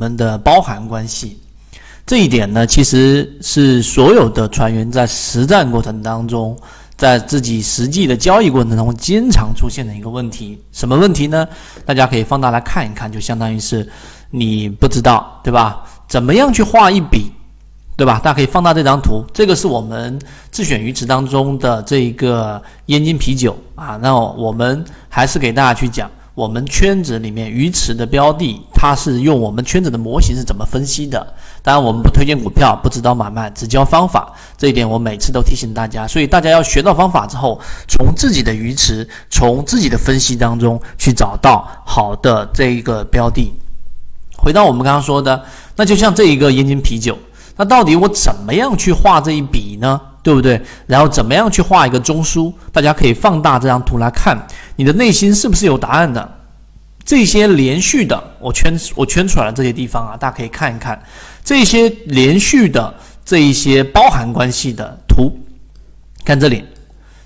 们的包含关系。这一点呢，其实是所有的船员在实战过程当中，在自己实际的交易过程中经常出现的一个问题。什么问题呢？大家可以放大来看一看，就相当于是你不知道，对吧？怎么样去画一笔，对吧？大家可以放大这张图，这个是我们自选鱼池当中的这一个燕京啤酒啊。那我们还是给大家去讲。我们圈子里面鱼池的标的，它是用我们圈子的模型是怎么分析的？当然，我们不推荐股票，不指导买卖，只教方法。这一点我每次都提醒大家。所以大家要学到方法之后，从自己的鱼池，从自己的分析当中去找到好的这一个标的。回到我们刚刚说的，那就像这一个燕京啤酒，那到底我怎么样去画这一笔呢？对不对？然后怎么样去画一个中枢？大家可以放大这张图来看，你的内心是不是有答案的？这些连续的，我圈我圈出来了这些地方啊，大家可以看一看这些连续的这一些包含关系的图。看这里，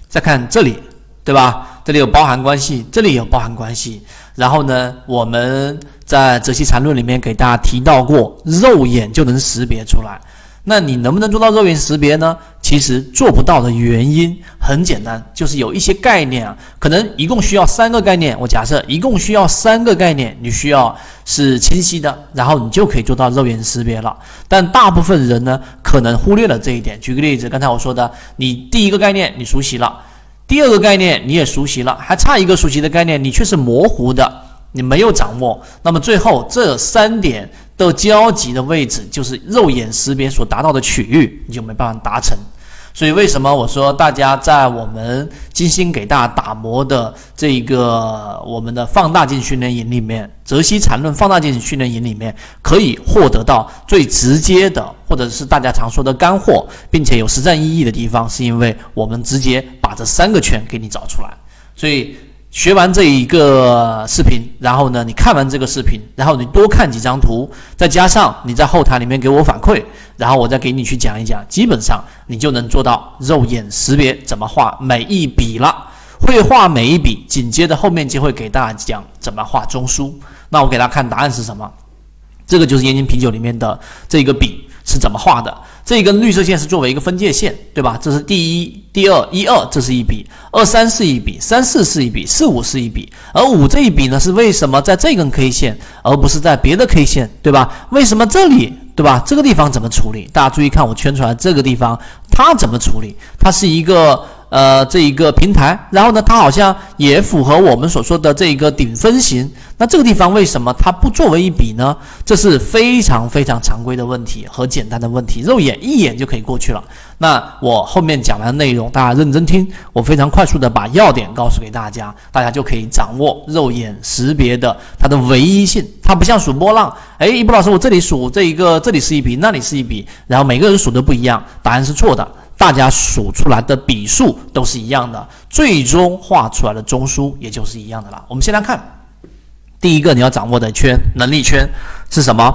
再看这里，对吧？这里有包含关系，这里有包含关系。然后呢，我们在《泽西禅论》里面给大家提到过，肉眼就能识别出来。那你能不能做到肉眼识别呢？其实做不到的原因很简单，就是有一些概念啊，可能一共需要三个概念。我假设一共需要三个概念，你需要是清晰的，然后你就可以做到肉眼识别了。但大部分人呢，可能忽略了这一点。举个例子，刚才我说的，你第一个概念你熟悉了，第二个概念你也熟悉了，还差一个熟悉的概念，你却是模糊的，你没有掌握。那么最后这三点。的交集的位置就是肉眼识别所达到的区域，你就没办法达成。所以为什么我说大家在我们精心给大家打磨的这个我们的放大镜训练营里面，泽西缠论放大镜训练营里面可以获得到最直接的，或者是大家常说的干货，并且有实战意义的地方，是因为我们直接把这三个圈给你找出来。所以。学完这一个视频，然后呢，你看完这个视频，然后你多看几张图，再加上你在后台里面给我反馈，然后我再给你去讲一讲，基本上你就能做到肉眼识别怎么画每一笔了。会画每一笔，紧接着后面就会给大家讲怎么画中枢。那我给大家看答案是什么？这个就是燕京啤酒里面的这个笔是怎么画的。这一根绿色线是作为一个分界线，对吧？这是第一、第二、一二，这是一笔；二三是一笔，三四是一笔，四五是一笔。而五这一笔呢，是为什么在这根 K 线，而不是在别的 K 线，对吧？为什么这里，对吧？这个地方怎么处理？大家注意看，我圈出来这个地方，它怎么处理？它是一个。呃，这一个平台，然后呢，它好像也符合我们所说的这一个顶分型。那这个地方为什么它不作为一笔呢？这是非常非常常规的问题和简单的问题，肉眼一眼就可以过去了。那我后面讲完的内容，大家认真听，我非常快速的把要点告诉给大家，大家就可以掌握肉眼识别的它的唯一性。它不像数波浪，哎，一波老师，我这里数这一个，这里是一笔，那里是一笔，然后每个人数的不一样，答案是错的。大家数出来的笔数都是一样的，最终画出来的中枢也就是一样的了。我们先来看第一个你要掌握的圈能力圈是什么？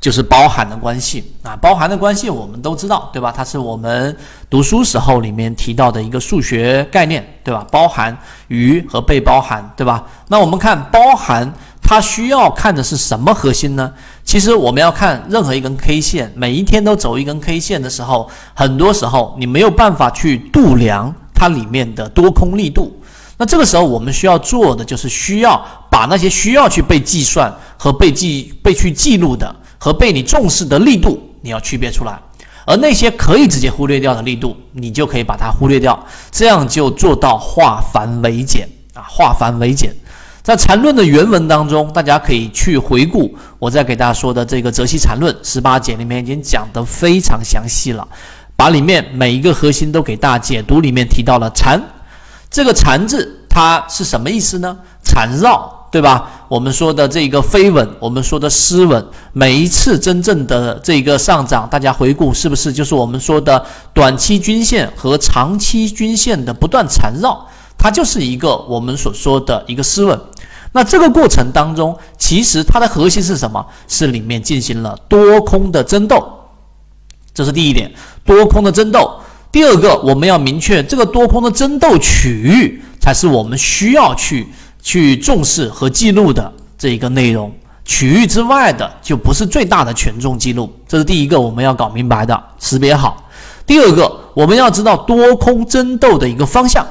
就是包含的关系啊，包含的关系我们都知道，对吧？它是我们读书时候里面提到的一个数学概念，对吧？包含与和被包含，对吧？那我们看包含。它需要看的是什么核心呢？其实我们要看任何一根 K 线，每一天都走一根 K 线的时候，很多时候你没有办法去度量它里面的多空力度。那这个时候我们需要做的就是需要把那些需要去被计算和被记被去记录的和被你重视的力度，你要区别出来。而那些可以直接忽略掉的力度，你就可以把它忽略掉，这样就做到化繁为简啊，化繁为简。在缠论的原文当中，大家可以去回顾我在给大家说的这个《泽西缠论》十八节里面已经讲得非常详细了，把里面每一个核心都给大家解读。里面提到了“缠”这个“缠”字，它是什么意思呢？缠绕，对吧？我们说的这个飞稳，我们说的失稳，每一次真正的这个上涨，大家回顾是不是就是我们说的短期均线和长期均线的不断缠绕？它就是一个我们所说的一个失稳。那这个过程当中，其实它的核心是什么？是里面进行了多空的争斗，这是第一点，多空的争斗。第二个，我们要明确这个多空的争斗区域，才是我们需要去去重视和记录的这一个内容。区域之外的就不是最大的权重记录，这是第一个我们要搞明白的，识别好。第二个，我们要知道多空争斗的一个方向，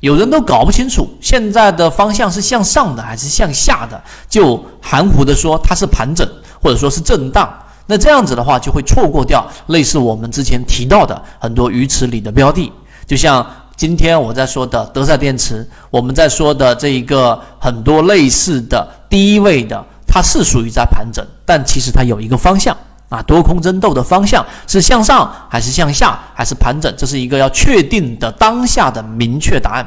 有人都搞不清楚现在的方向是向上的还是向下的，就含糊的说它是盘整或者说是震荡，那这样子的话就会错过掉类似我们之前提到的很多鱼池里的标的，就像今天我在说的德赛电池，我们在说的这一个很多类似的低位的，它是属于在盘整，但其实它有一个方向。啊，多空争斗的方向是向上还是向下，还是盘整？这是一个要确定的当下的明确答案。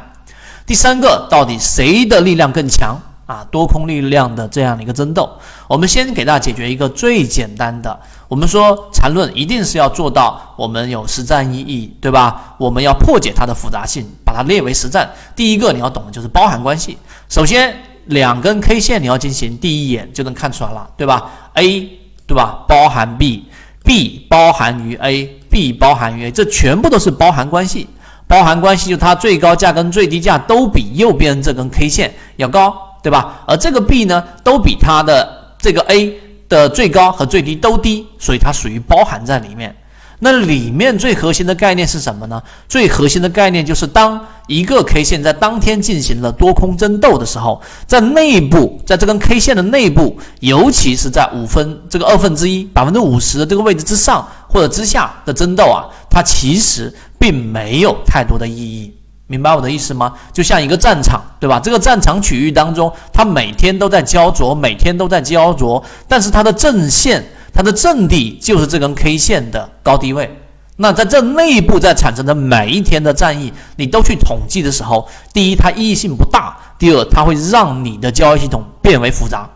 第三个，到底谁的力量更强？啊，多空力量的这样的一个争斗，我们先给大家解决一个最简单的。我们说缠论一定是要做到我们有实战意义，对吧？我们要破解它的复杂性，把它列为实战。第一个你要懂的就是包含关系。首先，两根 K 线你要进行第一眼就能看出来了，对吧？A。对吧？包含 B，B 包含于 A，B 包含于 A，这全部都是包含关系。包含关系就它最高价跟最低价都比右边这根 K 线要高，对吧？而这个 B 呢，都比它的这个 A 的最高和最低都低，所以它属于包含在里面。那里面最核心的概念是什么呢？最核心的概念就是，当一个 K 线在当天进行了多空争斗的时候，在内部，在这根 K 线的内部，尤其是在五分这个二分之一百分之五十的这个位置之上或者之下的争斗啊，它其实并没有太多的意义。明白我的意思吗？就像一个战场，对吧？这个战场区域当中，它每天都在焦灼，每天都在焦灼，但是它的阵线。它的阵地就是这根 K 线的高低位，那在这内部在产生的每一天的战役，你都去统计的时候，第一它意义性不大，第二它会让你的交易系统变为复杂，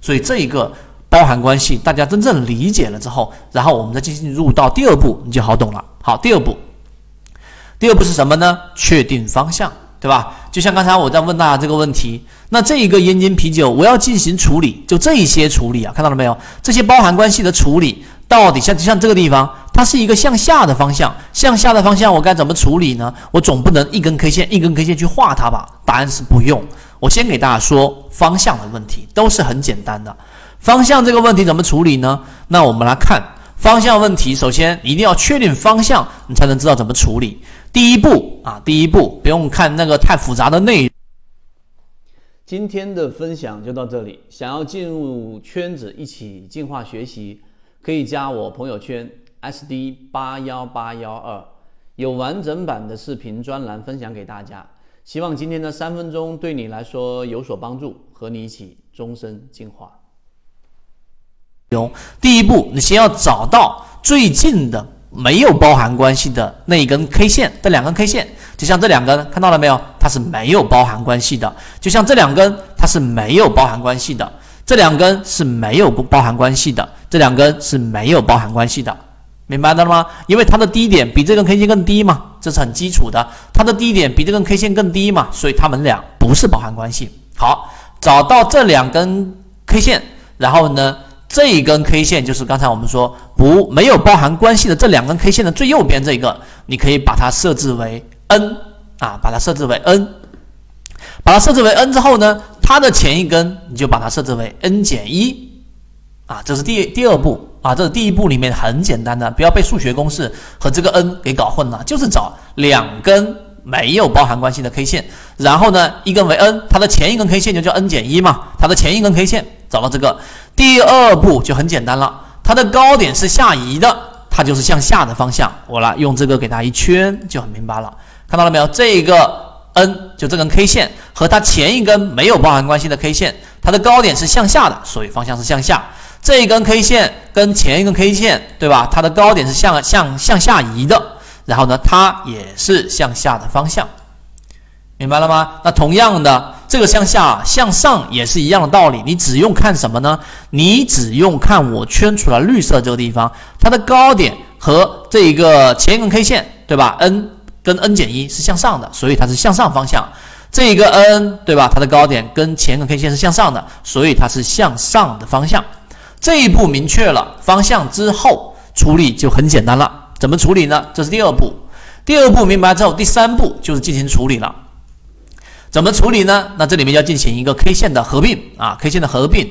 所以这一个包含关系，大家真正理解了之后，然后我们再进行入到第二步，你就好懂了。好，第二步，第二步是什么呢？确定方向。对吧？就像刚才我在问大家这个问题，那这一个燕京啤酒我要进行处理，就这一些处理啊，看到了没有？这些包含关系的处理，到底像像这个地方，它是一个向下的方向，向下的方向我该怎么处理呢？我总不能一根 K 线一根 K 线去画它吧？答案是不用。我先给大家说方向的问题，都是很简单的。方向这个问题怎么处理呢？那我们来看方向问题，首先一定要确定方向，你才能知道怎么处理。第一步啊，第一步不用看那个太复杂的内容。今天的分享就到这里。想要进入圈子一起进化学习，可以加我朋友圈 SD 八幺八幺二，有完整版的视频专栏分享给大家。希望今天的三分钟对你来说有所帮助，和你一起终身进化。有第一步，你先要找到最近的。没有包含关系的那一根 K 线，这两根 K 线，就像这两根，看到了没有？它是没有包含关系的。就像这两根，它是没有包含关系的。这两根是没有不包含关系的。这两根是没有包含关系的，明白了吗？因为它的低点比这根 K 线更低嘛，这是很基础的。它的低点比这根 K 线更低嘛，所以它们俩不是包含关系。好，找到这两根 K 线，然后呢？这一根 K 线就是刚才我们说不没有包含关系的这两根 K 线的最右边这一个，你可以把它设置为 N 啊，把它设置为 N，把它设置为 N 之后呢，它的前一根你就把它设置为 N 减一。啊，这是第第二步啊，这是第一步里面很简单的，不要被数学公式和这个 N 给搞混了，就是找两根没有包含关系的 K 线，然后呢一根为 N，它的前一根 K 线就叫 N 减一嘛，它的前一根 K 线找到这个。第二步就很简单了，它的高点是下移的，它就是向下的方向。我来用这个给它一圈，就很明白了。看到了没有？这个 N 就这根 K 线和它前一根没有包含关系的 K 线，它的高点是向下的，所以方向是向下。这一根 K 线跟前一根 K 线，对吧？它的高点是向向向下移的，然后呢，它也是向下的方向。明白了吗？那同样的，这个向下向上也是一样的道理。你只用看什么呢？你只用看我圈出来绿色这个地方，它的高点和这一个前一根 K 线，对吧？N 跟 N 减一是向上的，所以它是向上方向。这一个 N 对吧？它的高点跟前一根 K 线是向上的，所以它是向上的方向。这一步明确了方向之后，处理就很简单了。怎么处理呢？这是第二步。第二步明白之后，第三步就是进行处理了。怎么处理呢？那这里面要进行一个 K 线的合并啊，K 线的合并，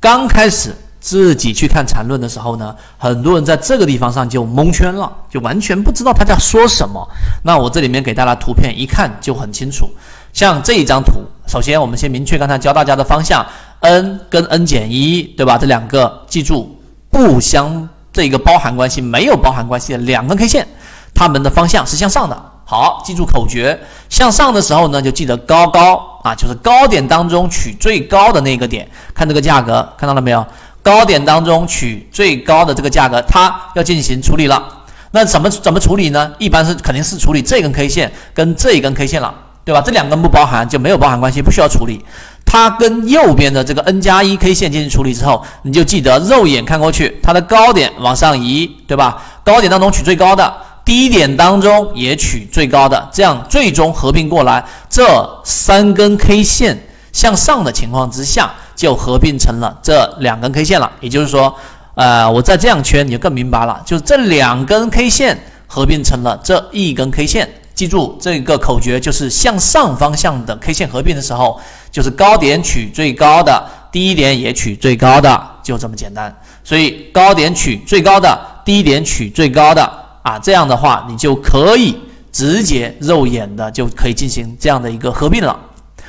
刚开始自己去看缠论的时候呢，很多人在这个地方上就蒙圈了，就完全不知道他在说什么。那我这里面给大家图片，一看就很清楚。像这一张图，首先我们先明确刚才教大家的方向，n 跟 n 减一，对吧？这两个记住不相这个包含关系，没有包含关系的两根 K 线，它们的方向是向上的。好，记住口诀，向上的时候呢，就记得高高。啊，就是高点当中取最高的那个点，看这个价格，看到了没有？高点当中取最高的这个价格，它要进行处理了。那怎么怎么处理呢？一般是肯定是处理这根 K 线跟这一根 K 线了，对吧？这两根不包含就没有包含关系，不需要处理。它跟右边的这个 N 加一 K 线进行处理之后，你就记得肉眼看过去，它的高点往上移，对吧？高点当中取最高的。低点当中也取最高的，这样最终合并过来，这三根 K 线向上的情况之下，就合并成了这两根 K 线了。也就是说，呃，我再这样圈，你就更明白了，就这两根 K 线合并成了这一根 K 线。记住这个口诀，就是向上方向的 K 线合并的时候，就是高点取最高的，低点也取最高的，就这么简单。所以高点取最高的，低点取最高的。啊，这样的话，你就可以直接肉眼的就可以进行这样的一个合并了。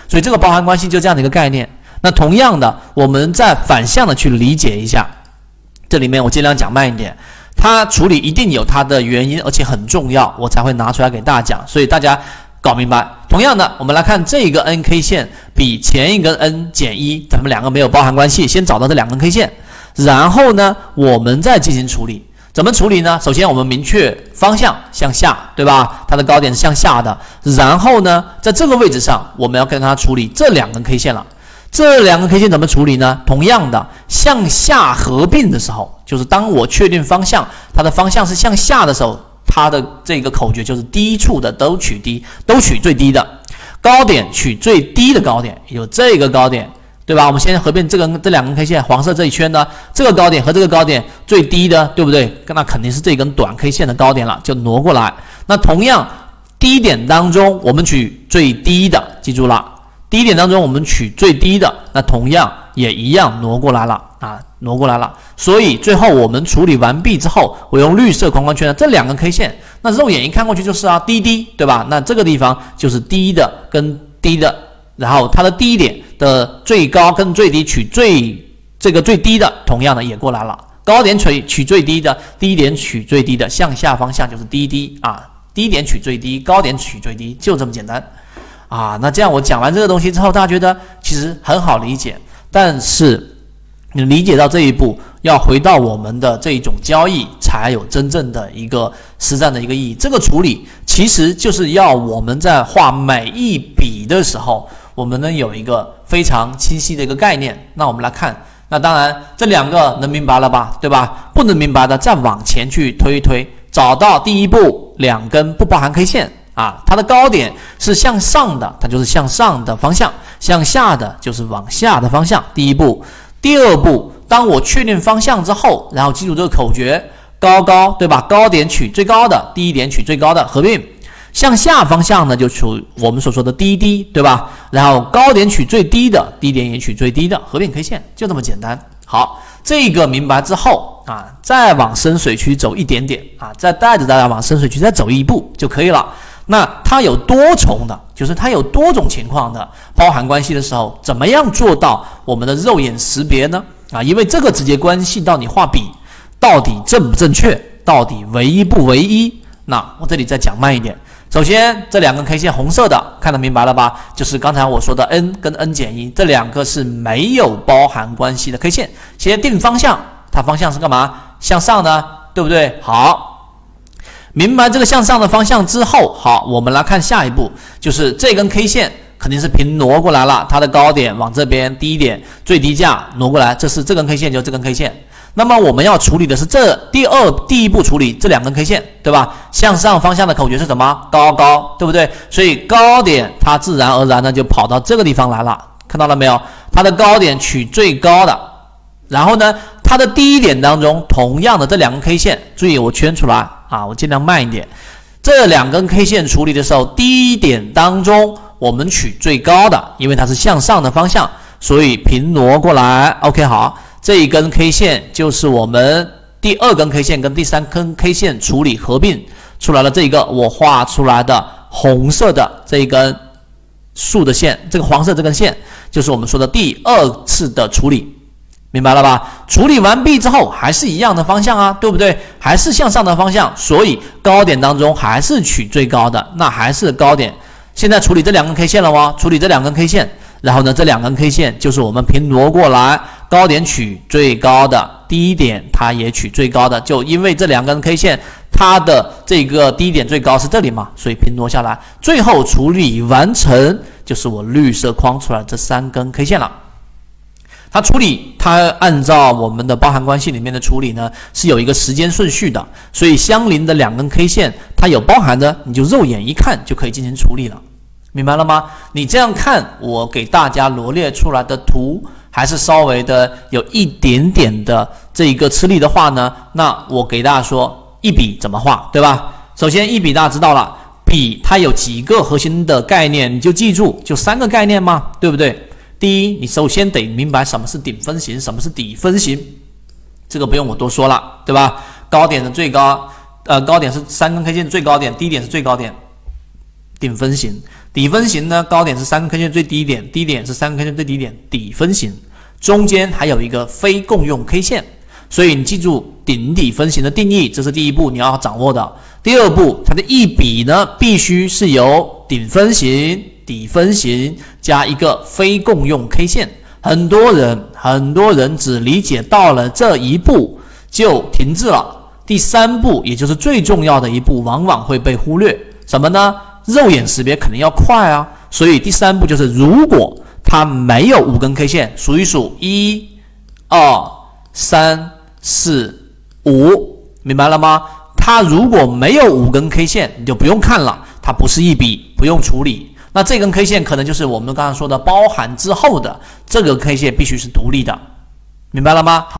所以这个包含关系就这样的一个概念。那同样的，我们再反向的去理解一下，这里面我尽量讲慢一点。它处理一定有它的原因，而且很重要，我才会拿出来给大家讲。所以大家搞明白。同样的，我们来看这一个 N K 线比前一根 N 减一，咱们两个没有包含关系，先找到这两根 K 线，然后呢，我们再进行处理。怎么处理呢？首先我们明确方向向下，对吧？它的高点是向下的。然后呢，在这个位置上，我们要跟它处理这两根 K 线了。这两根 K 线怎么处理呢？同样的，向下合并的时候，就是当我确定方向，它的方向是向下的时候，它的这个口诀就是低处的都取低，都取最低的高点，取最低的高点，有这个高点。对吧？我们先合并这个这两根 K 线，黄色这一圈呢，这个高点和这个高点最低的，对不对？那肯定是这根短 K 线的高点了，就挪过来。那同样低点当中，我们取最低的，记住了，低点当中我们取最低的，那同样也一样挪过来了啊，挪过来了。所以最后我们处理完毕之后，我用绿色框框圈的这两根 K 线，那肉眼一看过去就是啊，低低，对吧？那这个地方就是低的跟低的。然后它的低点的最高跟最低取最这个最低的，同样的也过来了。高点取取最低的，低点取最低的，向下方向就是低低啊，低点取最低，高点取最低，就这么简单啊。那这样我讲完这个东西之后，大家觉得其实很好理解，但是你理解到这一步，要回到我们的这一种交易，才有真正的一个实战的一个意义。这个处理其实就是要我们在画每一笔的时候。我们呢有一个非常清晰的一个概念，那我们来看，那当然这两个能明白了吧，对吧？不能明白的再往前去推一推，找到第一步两根不包含 K 线啊，它的高点是向上的，它就是向上的方向；向下的就是往下的方向。第一步，第二步，当我确定方向之后，然后记住这个口诀：高高，对吧？高点取最高的，低点取最高的，合并。向下方向呢，就处我们所说的低低，对吧？然后高点取最低的，低点也取最低的，合并 K 线就这么简单。好，这个明白之后啊，再往深水区走一点点啊，再带着大家往深水区再走一步就可以了。那它有多重的，就是它有多种情况的包含关系的时候，怎么样做到我们的肉眼识别呢？啊，因为这个直接关系到你画笔到底正不正确，到底唯一不唯一。那我这里再讲慢一点。首先，这两根 K 线红色的，看得明白了吧？就是刚才我说的 N 跟 N 减一这两个是没有包含关系的 K 线。先定方向，它方向是干嘛？向上的，对不对？好，明白这个向上的方向之后，好，我们来看下一步，就是这根 K 线肯定是平挪过来了，它的高点往这边，低点最低价挪过来，这是这根 K 线，就这根 K 线。那么我们要处理的是这第二第一步处理这两根 K 线，对吧？向上方向的口诀是什么？高高，对不对？所以高点它自然而然的就跑到这个地方来了，看到了没有？它的高点取最高的，然后呢，它的低点当中同样的这两根 K 线，注意我圈出来啊，我尽量慢一点。这两根 K 线处理的时候，低点当中我们取最高的，因为它是向上的方向。所以平挪过来。OK，好，这一根 K 线就是我们第二根 K 线跟第三根 K 线处理合并出来了这一个我画出来的红色的这一根竖的线，这个黄色这根线就是我们说的第二次的处理。明白了吧？处理完毕之后还是一样的方向啊，对不对？还是向上的方向，所以高点当中还是取最高的，那还是高点。现在处理这两根 K 线了吗？处理这两根 K 线，然后呢，这两根 K 线就是我们平挪过来，高点取最高的，低点它也取最高的。就因为这两根 K 线，它的这个低点最高是这里嘛，所以平挪下来，最后处理完成就是我绿色框出来这三根 K 线了。它处理，它按照我们的包含关系里面的处理呢，是有一个时间顺序的，所以相邻的两根 K 线，它有包含的，你就肉眼一看就可以进行处理了，明白了吗？你这样看，我给大家罗列出来的图，还是稍微的有一点点的这一个吃力的话呢，那我给大家说一笔怎么画，对吧？首先一笔大家知道了，笔它有几个核心的概念，你就记住，就三个概念嘛，对不对？第一，你首先得明白什么是顶分型，什么是底分型，这个不用我多说了，对吧？高点的最高，呃，高点是三根 K 线最高点，低点是最高点，顶分型。底分型呢，高点是三根 K 线最低点，低点是三根 K 线最低点，底分型。中间还有一个非共用 K 线，所以你记住顶底分型的定义，这是第一步你要掌握的。第二步，它的一笔呢，必须是由顶分型。底分型加一个非共用 K 线，很多人很多人只理解到了这一步就停滞了。第三步，也就是最重要的一步，往往会被忽略。什么呢？肉眼识别肯定要快啊。所以第三步就是，如果它没有五根 K 线，数一数，一、二、三、四、五，明白了吗？它如果没有五根 K 线，你就不用看了，它不是一笔，不用处理。那这根 K 线可能就是我们刚才说的包含之后的这个 K 线必须是独立的，明白了吗？